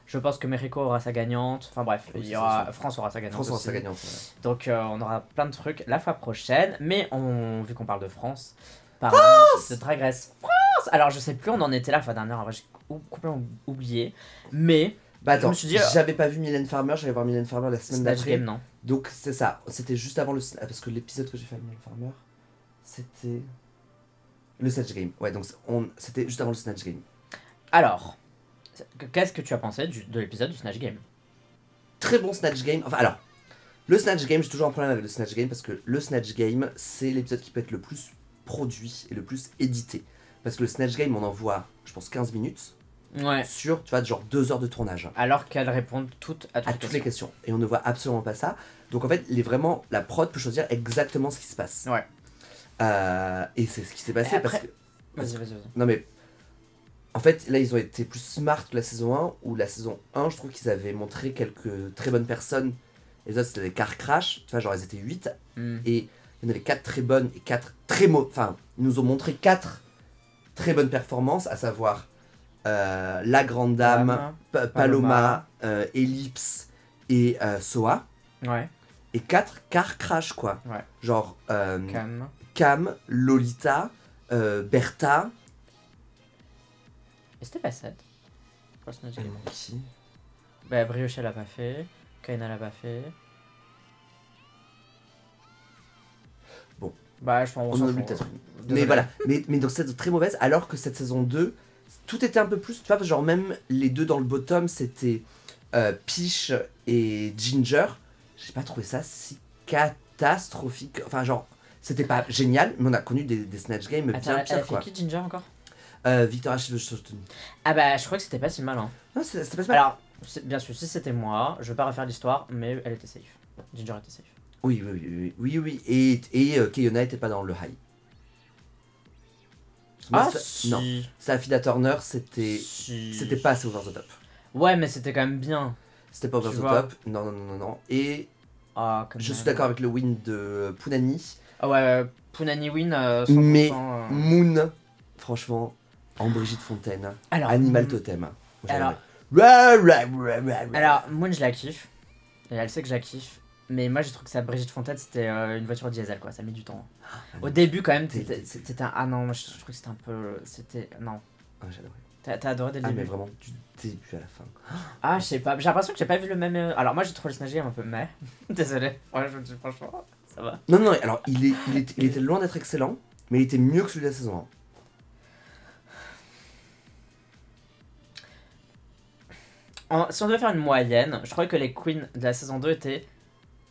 Je pense que Mexico aura sa gagnante, enfin bref, Oui, il y aura. France aura sa gagnante. François, aussi. ça gagnante. ouais. Donc on aura plein de trucs la fois prochaine, mais on, vu qu'on parle de France, parlons de Drag Race France Alors je sais plus, on en était là la fois dernière, j'ai complètement oublié, mais Bah attends, j'avais pas vu Mylène Farmer, j'allais voir Mylène Farmer la semaine Snatch d'après. Game non Donc c'est ça, c'était juste avant le parce que l'épisode que j'ai fait avec Mylène Farmer, c'était le Snatch Game. Ouais, donc on c'était juste avant le Snatch Game. Alors, qu'est-ce que tu as pensé du- de l'épisode du Snatch Game? Très bon Snatch Game. Enfin alors, le Snatch Game, j'ai toujours un problème avec le Snatch Game parce que le Snatch Game, c'est l'épisode qui peut être le plus produit et le plus édité. Parce que le Snatch Game, on en voit, je pense, 15 minutes Ouais. sur, tu vois, genre 2 heures de tournage. Alors qu'elles répondent toutes à toutes, à les toutes les questions. Et on ne voit absolument pas ça. Donc en fait, les vraiment, la prod peut choisir exactement ce qui se passe. Ouais. Euh, et c'est ce qui s'est passé parce que. Vas-y, vas-y, vas-y. Non mais. En fait, là, ils ont été plus smart que la saison 1, où la saison 1, je trouve qu'ils avaient montré quelques très bonnes personnes. Et les autres, c'était des car crash. Tu vois, genre, elles étaient 8. Hmm. Et il y en avait 4 très bonnes et 4 très mauvaises. Enfin, ils nous ont montré 4 très bonnes performances, à savoir euh, La Grande Dame, Dame. Pa- Paloma, euh, Ellipse et euh, Soa. Ouais, Et 4 car crash, quoi. Ouais. Genre euh, calme. Cam, Lolita, euh, Bertha. Et c'était pas 7 Quoi, Snatch Game Qui Bah, Brioche elle a pas fait, Kaina l'a pas fait. Bon. Bah, je pense On en oublie peut-être. Mais voilà, mais, mais donc c'est très mauvaise, alors que cette saison 2, tout était un peu plus, tu vois, genre même les deux dans le bottom, c'était euh, Peach et Ginger, j'ai pas trouvé ça si catastrophique. Enfin, genre, c'était pas génial, mais on a connu des, des Snatch Games Attends, bien pires, fait quoi. qui Ginger encore? Euh, Victoria. Ah bah je crois que c'était pas si mal hein. Non, c'était pas si mal. Alors, bien sûr, si c'était moi, je vais pas refaire l'histoire, mais elle était safe. Ginger était safe. Oui, oui, oui, oui, oui, oui. Et, et euh, Keyona était pas dans le high. Ah ça- si. Non, Safida Turner, c'était Si. c'était pas assez over the top. Ouais, mais c'était quand même bien. C'était pas over Tu the vois. top. Non, non, non, non, non. Et Ah, je même. suis d'accord avec le win de Punani. Ah ouais, Punani win. euh, 100%, Mais- euh. Moon, franchement, en Brigitte Fontaine, Alors, Animal Totem. Alors-. Alors, Moon, je la kiffe. Et elle sait que je la kiffe. Mais moi, j'ai trouvé que sa Brigitte Fontaine, c'était euh, une voiture diesel, quoi. Ça met du temps. Au début, quand même, c'était un. Ah non, moi, je, trouvais que c'était un peu. C'était. Non. Ah, j'adorais. T'as t'as adoré dès le Ah, mais début vraiment, du début à la fin. Ah, je sais pas. J'ai l'impression que j'ai pas vu le même. euh, Alors, moi, j'ai trouvé le Game un peu mais. Désolé. Ouais, je me dis franchement, ça va. Non, non, alors, il, est, il, est- il était loin d'être excellent, mais il était mieux que celui de la saison 1. En- si on devait faire une moyenne, je crois que les queens de la saison 2 étaient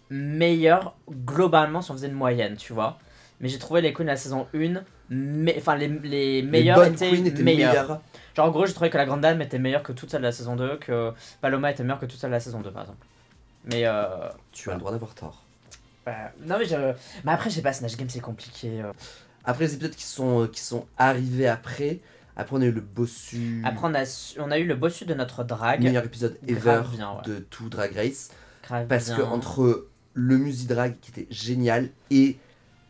meilleures globalement si on faisait une moyenne, tu vois. Mais j'ai trouvé les queens de la saison 1, mais, enfin les, les meilleures étaient, étaient meilleures. meilleures. Genre en gros, j'ai trouvé que la Grande Dame était meilleure que toute celle de la saison 2, que Paloma était meilleure que toute celle de la saison 2 par exemple. Mais euh, Tu as le droit d'avoir tort. bah, non mais je... Mais après, je sais pas, Snatch Game c'est compliqué. euh. Après, les épisodes qui sont, euh, qui sont arrivés après, après, on a eu le bossu. Après, on a, su- on a eu le bossu de notre drague. meilleur épisode ever Grave bien, ouais. de tout Drag Race. Grave Parce bien. que entre le Musi Drag qui était génial et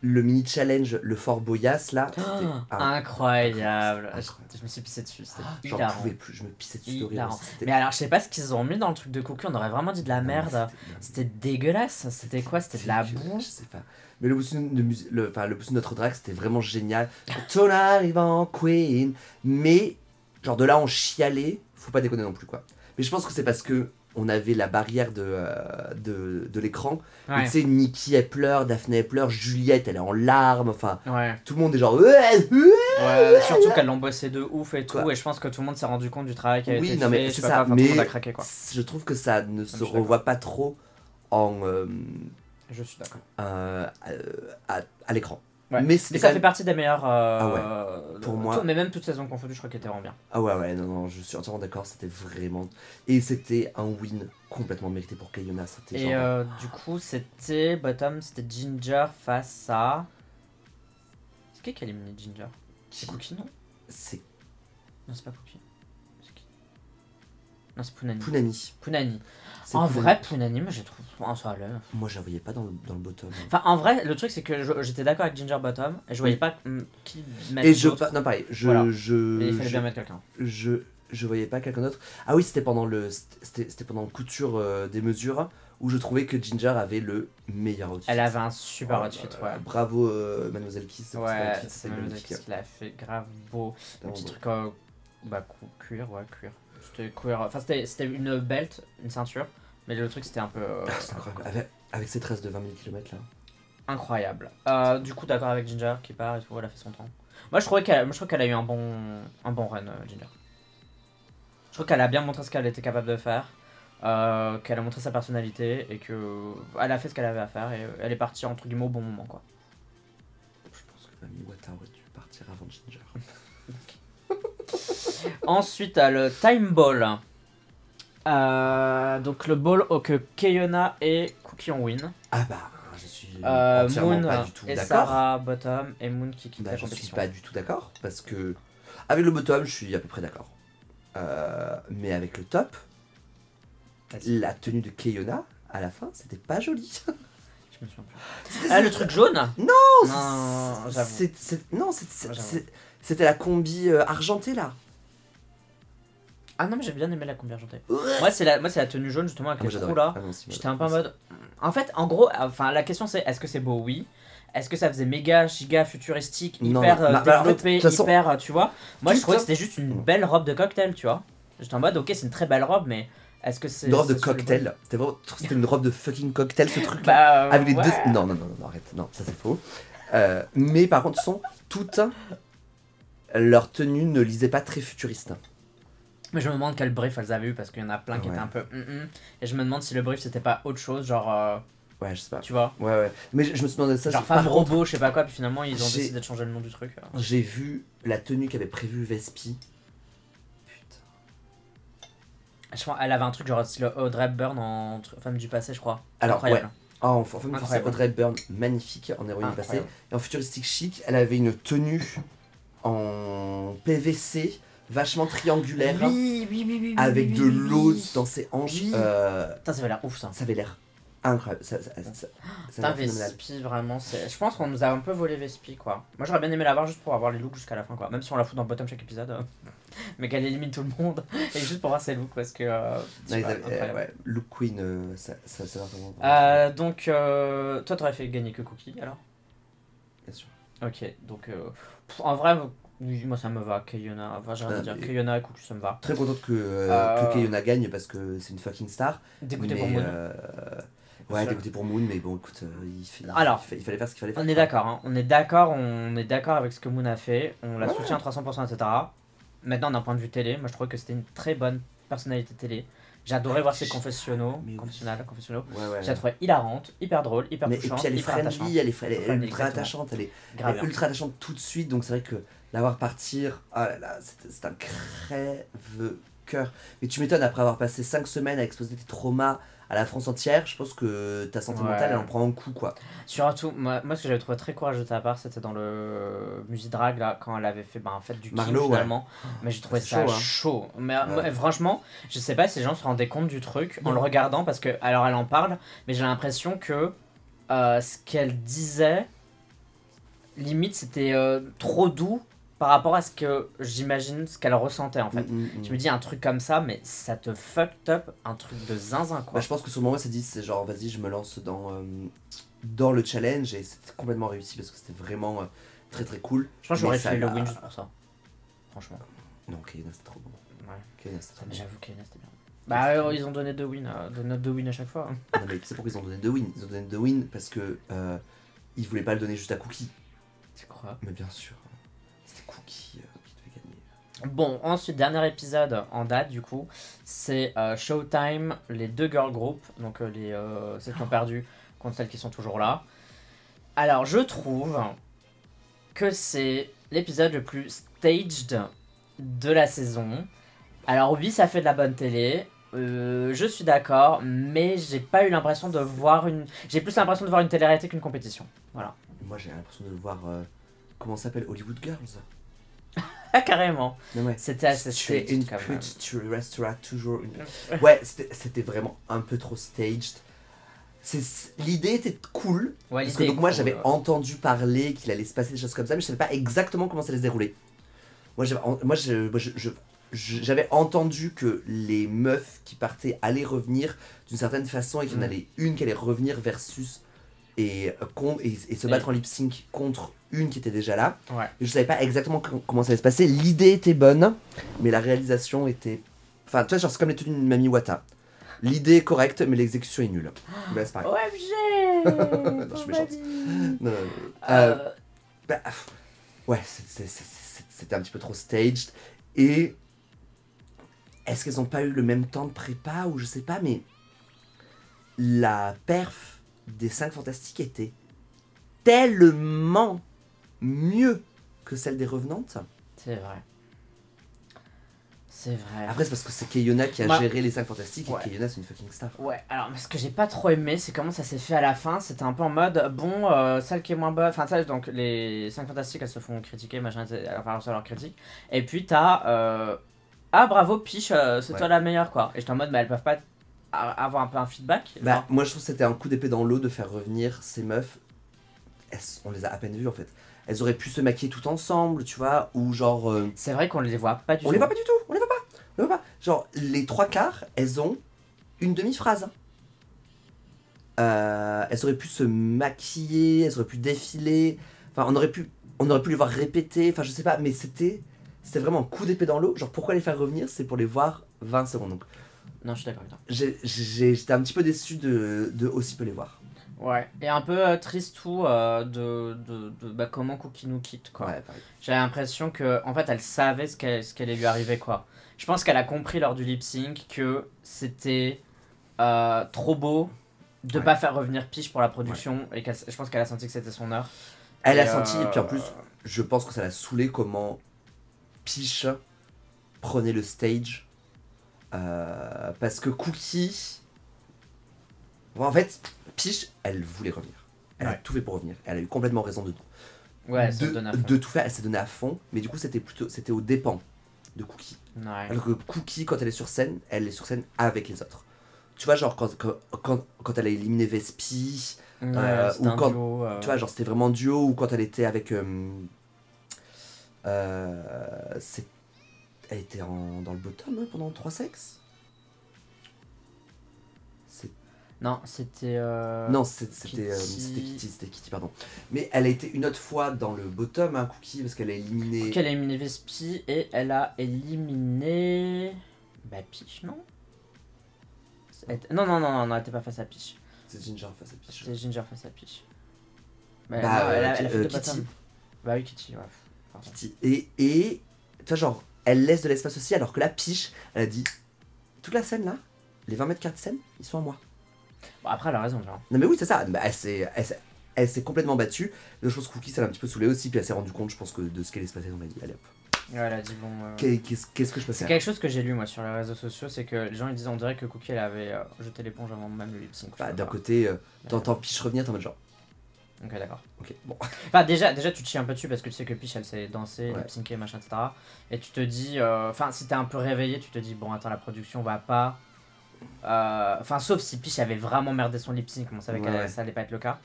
le mini challenge, le Fort Boyas là, Oh, incroyable. Incroyable. Je, je me suis pissé dessus, c'était J'en pouvais plus, je me pissais dessus de rire. Mais alors, je sais pas ce qu'ils ont mis dans le truc de cocu, on aurait vraiment dit de la Non, merde. c'était- dégueulasse, c'était quoi? C'était de la boue? Je sais pas. Mais le bossu de, le, enfin, le de notre drag, c'était vraiment génial. Ton arrivant Queen. Mais, genre de là, on chialait. Faut pas déconner non plus, quoi. Mais je pense que c'est parce que on avait la barrière de, euh, de, de l'écran. Ouais, Tu sais, Nikki, elle pleure, Daphné, elle pleure, Juliette, elle est en larmes. Enfin, ouais. tout le monde est genre. Ouais, surtout qu'elles l'ont bossé de ouf et tout, Quoi et je pense que tout le monde s'est rendu compte du travail a Oui, non, fait. mais je c'est pas ça, mais- a craqué quoi. Je trouve que ça ne je se revoit pas trop en, euh, Je suis d'accord. euh, à, à- à l'écran. Ouais. Mais Mais ça fait partie des meilleurs. euh, Ah Pour moi- Mais même toute saison confondue, je crois qu'elle était vraiment bien. Ah ouais, ouais, non, non, je suis entièrement d'accord, c'était vraiment... Et c'était un win complètement mérité pour Kayona, Et genre... euh, du coup, c'était bottom, c'était Ginger face à. C'est qui qui a éliminé Ginger? C'est Cookie, non? C'est Non, c'est pas Cookie. C'est qui? Non, c'est Punani. Punani. Punani. En vrai, Punani, moi j'ai trouvé. En soi, là. Moi, je la voyais pas dans le, dans le bottom. Enfin, en vrai, le truc c'est que je- j'étais d'accord avec Ginger Bottom et je voyais pas qui mettre. Et je... pa- Non, pareil, je... Voilà. je, mais il fallait je, bien mettre quelqu'un. je, je voyais pas quelqu'un d'autre. Ah oui, c'était pendant le... C'était pendant le couture euh, des mesures, où je trouvais que Ginger avait le meilleur outfit. Elle avait un super Oh, outfit, euh, ouais. Bravo, euh, Mademoiselle Kiss. Ouais, c'est magnifique. ce qu'il a fait grave beau. Un petit beau. truc euh, bah, cuir, ouais, cuir. C'était cuir. Enfin, c'était c'était une belt, une ceinture, mais le truc c'était un peu euh, C'est incroyable. Avec, avec ses tresses de 20 000 km là. incroyable. Euh, du coup, d'accord avec Ginger qui part et tout, elle a fait son temps. Moi, je trouvais qu'elle, qu'elle a eu un bon, un bon run, euh, Ginger. Je trouve qu'elle a bien montré ce qu'elle était capable de faire, euh, qu'elle a montré sa personnalité et que elle a fait ce qu'elle avait à faire et elle est partie entre guillemets au bon moment, quoi. Je pense que Mamie Wata aurait dû partir avant Ginger. Ensuite, t'as le Time Ball. Euh, donc le ball au que Keyona et Cookie ont win. Ah bah, je suis Euh, Moon pas du tout et d'accord. Sarah bottom et Moon qui quitte Bah, la je suis compétition. pas du tout d'accord parce que avec le bottom, je suis à peu près d'accord. Euh, mais avec le top, la tenue de Keyona à la fin, c'était pas joli. je me souviens plus. Ah, le truc jaune? Non, Non, j'avoue. non, c'était la combi euh, argentée là. Ah non, mais j'ai bien aimé la combi argentée. Moi, c'est la, moi, c'est la tenue jaune justement avec les trous là. Ah, J'étais un peu en mode. En fait, en gros, enfin, la question c'est est-ce que c'est beau? Oui. Est-ce que ça faisait méga, giga futuristique, Non, hyper non. euh, Bah, bah, en fait, développé, de toute façon, hyper, euh, tu vois? Moi, je trouvais que c'était juste une belle robe de cocktail, tu vois J'étais en mode, ok, c'est une très belle robe, mais est-ce que c'est. Une robe de c'est cocktail. C'était vraiment, c'était une robe de fucking cocktail ce truc là. Bah, euh, Avec les ouais. deux. Non, non, non, non, arrête. Non, ça c'est faux. Euh, mais par contre, sont toutes. Leur tenue ne lisait pas très futuriste. Mais je me demande quel brief elles avaient eu parce qu'il y en a plein qui Ouais. étaient un peu. Et je me demande si le brief c'était pas autre chose, genre. euh, Ouais, je sais pas. tu vois Ouais, ouais. Mais je, je me suis demandé ça. Genre femme contre, robot, je sais pas quoi, puis finalement ils ont décidé de changer le nom du truc. euh. J'ai vu la tenue qu'avait prévue Vespi. Putain. Je pense elle avait un truc genre style Audrey Hepburn en femme du passé, je crois. Alors, Incroyable. Oh, en fait, c'est Incroyable. Audrey Hepburn, magnifique en héroïne du passé. Et en futuristique chic, elle avait une tenue en PVC, vachement triangulaire, Oui, oui, oui, oui. avec de l'eau dans ses hanches. Euh, Putain, ça avait l'air ouf ça. ça avait l'air incroyable. Ça, ça, ça, Putain. Vespi, vraiment, c'est. Je pense qu'on nous a un peu volé Vespi, quoi. Moi, j'aurais bien aimé l'avoir juste pour avoir les looks jusqu'à la fin, quoi. Même si on la fout dans le bottom chaque épisode. euh, Mais qu'elle élimine tout le monde. Et juste pour voir ses looks, parce que. euh, Non, pas, avaient- euh, ouais, Look Queen, euh, ça, ça, ça va vraiment. Donc, toi, t'aurais fait gagner que Cookie alors? Bien sûr. Ok, donc. en vrai, oui, moi ça me va. Kayona, enfin, j'ai rien à Ah, dire. mais- Kayona et Cookie, ça me va. Très contente que, euh, Euh, que Kayona gagne parce que c'est une fucking star. Dégoûté pour Moon. euh, ouais, dégoûté pour Moon, mais bon, écoute, euh, il, fait- Alors, il, fa- il fallait faire ce qu'il fallait faire. On est d'accord, hein. on est d'accord, on est d'accord avec ce que Moon a fait, on la Ouais. soutient à 300%, etc. Maintenant, d'un point de vue télé, moi je trouvais que c'était une très bonne personnalité télé. Adoré voir ses confessionnaux, confessionnals, confessionnaux. Ouais, ouais. J'ai trouvé hilarante, hyper drôle, hyper Mais, et touchante, puis elle est friendly, elle est, elle est Friendly, ultra attachante, elle est, elle ultra attachante tout de suite, donc c'est vrai que la voir partir, ah là là, c'est un crève-cœur. Mais tu m'étonnes, après avoir passé 5 semaines à exposer tes traumas à la France entière, je pense que ta santé Ouais. mentale, elle en prend un coup, quoi. Surtout, moi, moi ce que j'avais trouvé très courageux de ta part, c'était dans le Musidrag, là, quand elle avait fait bah, en fait du ouais. finalement. Mais j'ai trouvé ça chaud, hein. chaud. Mais Ouais. franchement, je sais pas si les gens se rendaient compte du truc en le regardant, parce que, alors elle en parle, mais j'ai l'impression que euh, ce qu'elle disait, limite, c'était euh, trop doux par rapport à ce que j'imagine, ce qu'elle ressentait en fait. Mm, mm, mm. Je me dis un truc comme ça, mais ça te fucked up, un truc de zinzin quoi. Bah, je pense que sur le moment, elle s'est dit, c'est genre, vas-y, je me lance dans, euh, dans le challenge, et c'était complètement réussi parce que c'était vraiment euh, très très cool. Je pense que j'aurais fait le win juste pour ça. Franchement. Non, Kayana, c'était trop bon. Ouais. Kayana, c'était trop Mais bon. j'avoue que c'était bien. Bah, euh, ils ont donné deux wins, euh, donné deux wins à chaque fois. hein. Non, mais tu sais pourquoi ils ont donné deux wins? Ils ont donné deux wins parce que euh, ils voulaient pas le donner juste à Cookie. Tu crois? Mais bien sûr, euh, qui devait gagner. Bon, ensuite, dernier épisode en date, du coup, c'est euh, Showtime, les deux girl groups, donc euh, les, euh, celles qui ont perdu contre celles qui sont toujours là. Alors, je trouve que c'est l'épisode le plus staged de la saison. Alors, oui, ça fait de la bonne télé. je suis d'accord, mais j'ai pas eu l'impression de voir une. J'ai plus l'impression de voir une télé-réalité qu'une compétition. Voilà. Moi j'ai l'impression de voir. comment ça s'appelle Hollywood Girls carrément. Ouais. C'était une quand même. pute, tu resteras toujours une. Ouais, c'était vraiment un peu trop staged. L'idée était cool. Ouais, Parce que donc moi cool, j'avais ouais. entendu parler qu'il allait se passer des choses comme ça, mais je savais pas exactement comment ça allait se dérouler. Moi j'avais en- moi, je- moi, je- je- je- j'avais entendu que les meufs qui partaient allaient revenir d'une certaine façon et qu'il y en Mm. avait une qui allait revenir versus et, euh, et, et se Et- battre en lip sync contre une qui était déjà là. Ouais. Mais je savais pas exactement com- comment ça allait se passer. L'idée était bonne, mais la réalisation était. Enfin, tu vois, genre c'est comme les tenues de Mami Wata. L'idée est correcte, mais l'exécution est nulle. Bah, c'est pareil. OMG Non, je suis méchante. Non, non, non. Euh, Euh, bah, ouais, c'était un petit peu trop staged. Et est-ce qu'elles ont pas eu le même temps de prépa ou je sais pas, mais la perf des 5 fantastiques était tellement mieux que celle des revenantes. C'est vrai. C'est vrai. Après, c'est parce que c'est Kayona qui a Bah, géré les 5 fantastiques ouais. et Kayona c'est une fucking star. Ouais, alors ce que j'ai pas trop aimé, c'est comment ça s'est fait à la fin. C'était un peu en mode, bon, euh, celle qui est moins bonne, enfin, celle, donc les 5 fantastiques, elles se font critiquer, machin, vont faire leur critique. Et puis t'as, euh, ah bravo, Piche, euh, c'est Ouais. toi la meilleure, quoi. Et j'étais en mode, mais elles peuvent pas avoir un peu un feedback. Bah, genre. moi je trouve que c'était un coup d'épée dans l'eau de faire revenir ces meufs. Elles- on les a à peine vues en fait. Elles auraient pu se maquiller tout ensemble, tu vois, ou genre. euh, C'est vrai qu'on les voit pas du on tout. les voit pas du tout, on les voit pas, on les voit pas. Genre, les trois quarts, elles ont une demi-phrase. Euh, elles auraient pu se maquiller, elles auraient pu défiler. Enfin, on aurait pu, on aurait pu les voir répéter. Enfin, je sais pas, mais c'était, c'était vraiment un coup d'épée dans l'eau. Genre, pourquoi les faire revenir? C'est pour les voir 20 secondes. Donc, Non, je suis d'accord avec toi. j'ai- j'ai- j'étais un petit peu déçu de, de aussi peu les voir. Ouais, et un peu euh, triste tout euh, de, de, de bah, comment Cookie nous quitte, quoi. Ouais. J'ai l'impression que en fait elle savait ce qu'elle ce qu'elle allait lui arriver quoi. Je pense qu'elle a compris lors du lip sync que c'était euh, trop beau de Ouais. pas faire revenir Piche pour la production et qu'elle- je pense qu'elle a senti que c'était son heure. Elle Et, a senti, et puis en euh, plus, je pense que ça l'a saoulé comment Piche prenait le stage. Euh, parce que Cookie. Bon, en fait, Piche, elle voulait revenir. Elle a Ouais. tout fait pour revenir. Elle a eu complètement raison de, Ouais, de, donne à fond. de tout faire. Elle s'est donnée à fond, mais du coup, c'était plutôt c'était au dépens de Cookie. Ouais. Alors que Cookie, quand elle est sur scène, elle est sur scène avec les autres. Tu vois, genre, quand, quand, quand, quand elle a éliminé Vespi, Ouais, euh, c'était ou un quand- duo, euh, tu vois, genre, c'était vraiment duo, ou quand elle était avec. euh, euh, c'est- elle était en, dans le bottom hein, pendant trois sexes Non, c'était. euh, Non, c'est- c'était euh, Kitty. c'était Kitty, c'était Kitty, pardon. Mais elle a été une autre fois dans le bottom, hein, Cookie, parce qu'elle a éliminé. qu'elle a éliminé Vespi et elle a éliminé. Bah, Piche, non? Elle Non, non, non, non, non, elle était pas face à Piche. C'est Ginger face à Peach. C'était Ginger face à Peach. Bah, Bah, elle, a, euh, elle a fait euh, Kitty. Bah oui, Kitty, ouais. Pardon. Kitty. Et, et tu vois, genre, elle laisse de l'espace aussi, alors que la Piche, elle a dit toute la scène là, les 20 mètres carrés de scène, ils sont à moi. Bon, après, elle a raison, genre. Non mais oui, c'est ça. Bah, elle s'est elle elle complètement battue. Le chose Cookie, ça l'a un petit peu saoulé aussi, puis elle s'est rendue compte, je pense, que de ce qu'elle se passer. On m'a dit, allez hop. Ouais, elle a dit bon. euh, Qu'est- Qu'est-ce que je C'est faire quelque chose que j'ai lu moi sur les réseaux sociaux, c'est que les gens ils disaient on dirait que Cookie elle avait euh, jeté l'éponge avant même le lip sync. je Bah, D'un côté, euh, t'entends Piche revenir, t'es en mode genre, Ok d'accord. ok, bon. Enfin déjà, déjà tu te chies un peu dessus parce que tu sais que Peach elle sait danser, Ouais. lip syncer, machin, etc. Et tu te dis, euh, enfin si t'es un peu réveillé, tu te dis bon attends la production va pas. Euh, Enfin sauf si Peach avait vraiment merdé son lip sync, on savait Ouais, que ouais. ça allait pas être le cas.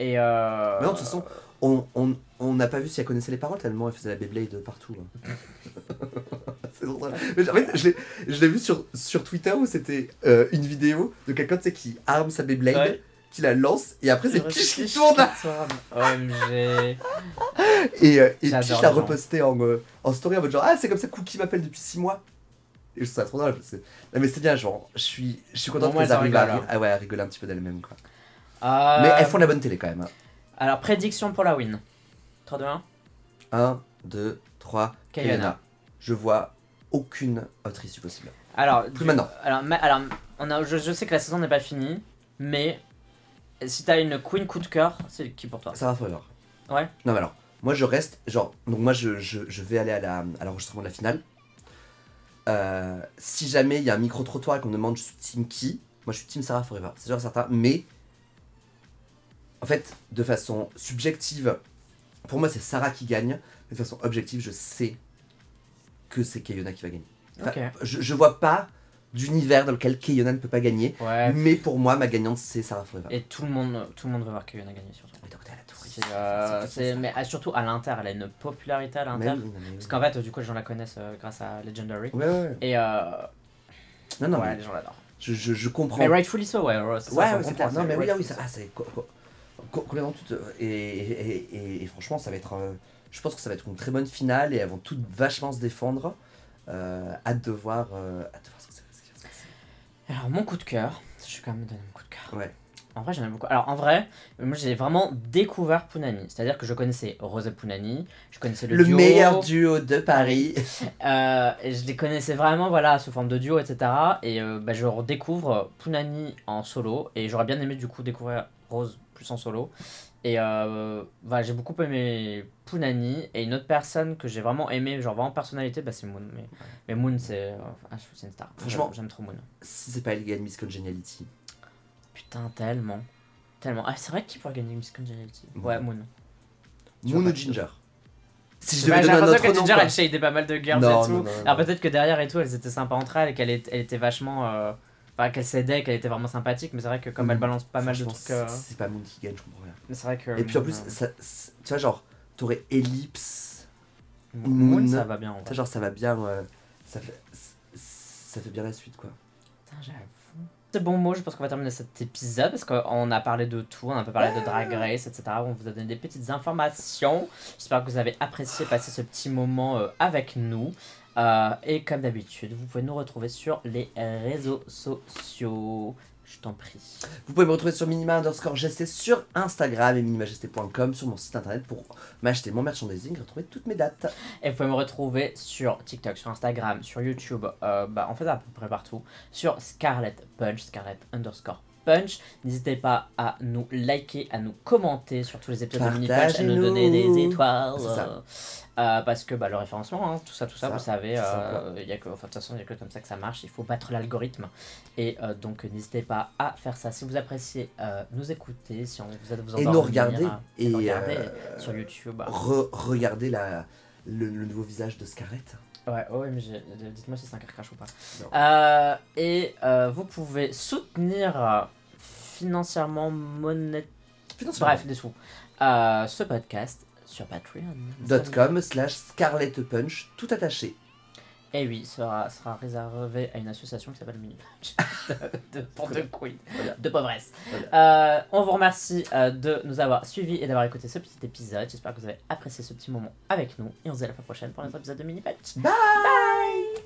Et euh... Mais non, de toute façon, on on- on n'a pas vu si elle connaissait les paroles tellement elle faisait la Beyblade partout. hein. c'est drôle. Mais en fait, je l'ai- vu sur, sur Twitter où c'était euh, une vidéo de quelqu'un qui arme sa Beyblade, Ouais. qui la lance, et après c'est Piche qui Peach tourne. OMG. Et, euh, et Piche l'a reposté en, euh, en story en mode genre Ah, c'est comme ça Cookie m'appelle depuis 6 mois. Et je trouve ça trop drôle. parce que- Non, mais c'est bien, genre, je suis, je suis content qu'elles elles en arrivent à, ri- ah ouais, à rigoler un petit peu d'elles-mêmes. quoi. Euh, Mais elles font de la bonne télé quand même. hein. Alors prédiction pour la win. 3, 2, 1. 1, 2, 3, Kayana. Je vois aucune autre issue possible. Alors, Plus du- maintenant. Alors, ma- alors on a, je, je sais que la saison n'est pas finie, mais si t'as une queen coup de cœur, c'est qui pour toi? Ça va forever. Ouais. Non, mais alors, moi je reste, genre, donc moi je, je, je vais aller à la- à l'enregistrement de la finale. Euh, si jamais il y a un micro-trottoir et qu'on me demande je suis team qui, moi je suis team Sarah Forever, c'est sûr et certain, mais en fait, de façon subjective, pour moi c'est Sarah qui gagne, mais de façon objective, je sais que c'est Kayona qui va gagner. Enfin, je, je vois pas d'univers dans lequel Kayona ne peut pas gagner, Ouais. mais pour moi, ma gagnante c'est Sarah Forever. Et tout le monde, tout le monde veut voir Kayona gagner surtout. C'est, euh, C'est- mais ah, surtout à l'inter, elle a une popularité à Mais l'inter. oui, non, mais oui. Parce qu'en fait, du coup, les gens la connaissent euh, grâce à Legendary. Ouais, ouais. Et euh, Non, non, ouais, les gens l'adorent. je, je, je comprends. Mais rightfully so, ouais. ça, ouais, ça, ouais, c'est clair. Non, mais oui, ah oui, ça, ah, c'est co- co- co- complètement tout. euh, Et, et, et, et franchement, ça va être. euh, je pense que ça va être une très bonne finale et elles vont toutes vachement se défendre. Euh, hâte de voir. euh, hâte de voir ce que ça va se passer. Alors, mon coup de cœur, je vais quand même donner mon coup de cœur. Ouais. En vrai, j'en ai beaucoup. Alors, en vrai, moi, j'ai vraiment découvert Punani. C'est-à-dire que je connaissais Rose Punani, je connaissais le, Le, duo, meilleur duo de Paris. euh, et je les connaissais vraiment, voilà, sous forme de duo, etc. Et euh, bah, je redécouvre Punani en solo, et j'aurais bien aimé, du coup, découvrir Rose plus en solo. Et euh, voilà, j'ai beaucoup aimé Punani, et une autre personne que j'ai vraiment aimé, genre vraiment personnalité, bah, c'est Moon. Mais, mais Moon, c'est euh, c'est une star. Franchement. J'aime- trop Moon. si c'est pas qui gagne Miss Congeniality. Putain, tellement. Tellement. Ah, c'est vrai qui pourrait gagner Miss Congeniality? Ouais, Moon. Moon ou Ginger? Si je Bah, devais j'ai donner un l'impression autre que. Ginger, elle shadait pas mal de girls Non, et tout. non, non, Alors peut-être que derrière et tout, elles étaient sympas entre elles et qu'elle elle était vachement. euh, Enfin, qu'elle s'aidait, qu'elle était vraiment sympathique, mais c'est vrai que comme elle Mhm. balance pas mal de trucs. euh, c'est- pas Moon qui gagne, je comprends rien. Mais c'est vrai que. Et puis en Moon, plus, euh, ça, c'est- tu vois, genre, t'aurais Ellipse. Moon, Moon. ça va bien en Tu vois, genre, ça va bien. ça, fait, ça fait bien la suite, quoi. Putain, j'avoue. C'est bon mot, je pense qu'on va terminer cet épisode parce qu'on a parlé de tout, on a un peu parlé de Drag Race, etc. On vous a donné des petites informations. J'espère que vous avez apprécié passer ce petit moment euh, avec nous. Euh, et comme d'habitude, vous pouvez nous retrouver sur les réseaux sociaux. Je t'en prie. Vous pouvez me retrouver sur minima underscore GST sur Instagram et minimagesté.com sur mon site internet pour m'acheter mon merchandising et retrouver toutes mes dates. Et vous pouvez me retrouver sur TikTok, sur Instagram, sur YouTube, euh, bah, en fait à peu près partout, sur Scarlet Punch, Scarlet underscore Punch. N'hésitez pas à nous liker, à nous commenter sur tous les épisodes de Mini Punch, à nous donner des étoiles. Euh, euh, parce que bah, le référencement, hein, tout ça, tout ça, Ça, vous savez, euh, il y a que, enfin, de toute façon, il n'y a que comme ça que ça marche. Il faut battre l'algorithme. Et euh, donc, n'hésitez pas à faire ça. Si vous appréciez euh, nous écouter, si on vous aide à vous Et nous regarder. et, Et regarder sur YouTube. re- regardez la, le, le nouveau visage de Scarlett. Ouais, OMG, dites-moi si c'est un carcrache ou pas. Euh, et euh, vous pouvez soutenir euh, financièrement, monétaire, bref, des sous, euh, ce podcast sur Patreon. Dot .com slash Scarlett Punch, tout attaché. Et oui, sera, sera réservé à une association qui s'appelle Mini Punch. de, de, pour de queen, Voilà. de pauvresse. Euh, on vous remercie euh, de nous avoir suivis et d'avoir écouté ce petit épisode. J'espère que vous avez apprécié ce petit moment avec nous. Et on se dit à la fois prochaine pour notre épisode de Mini Punch. Bye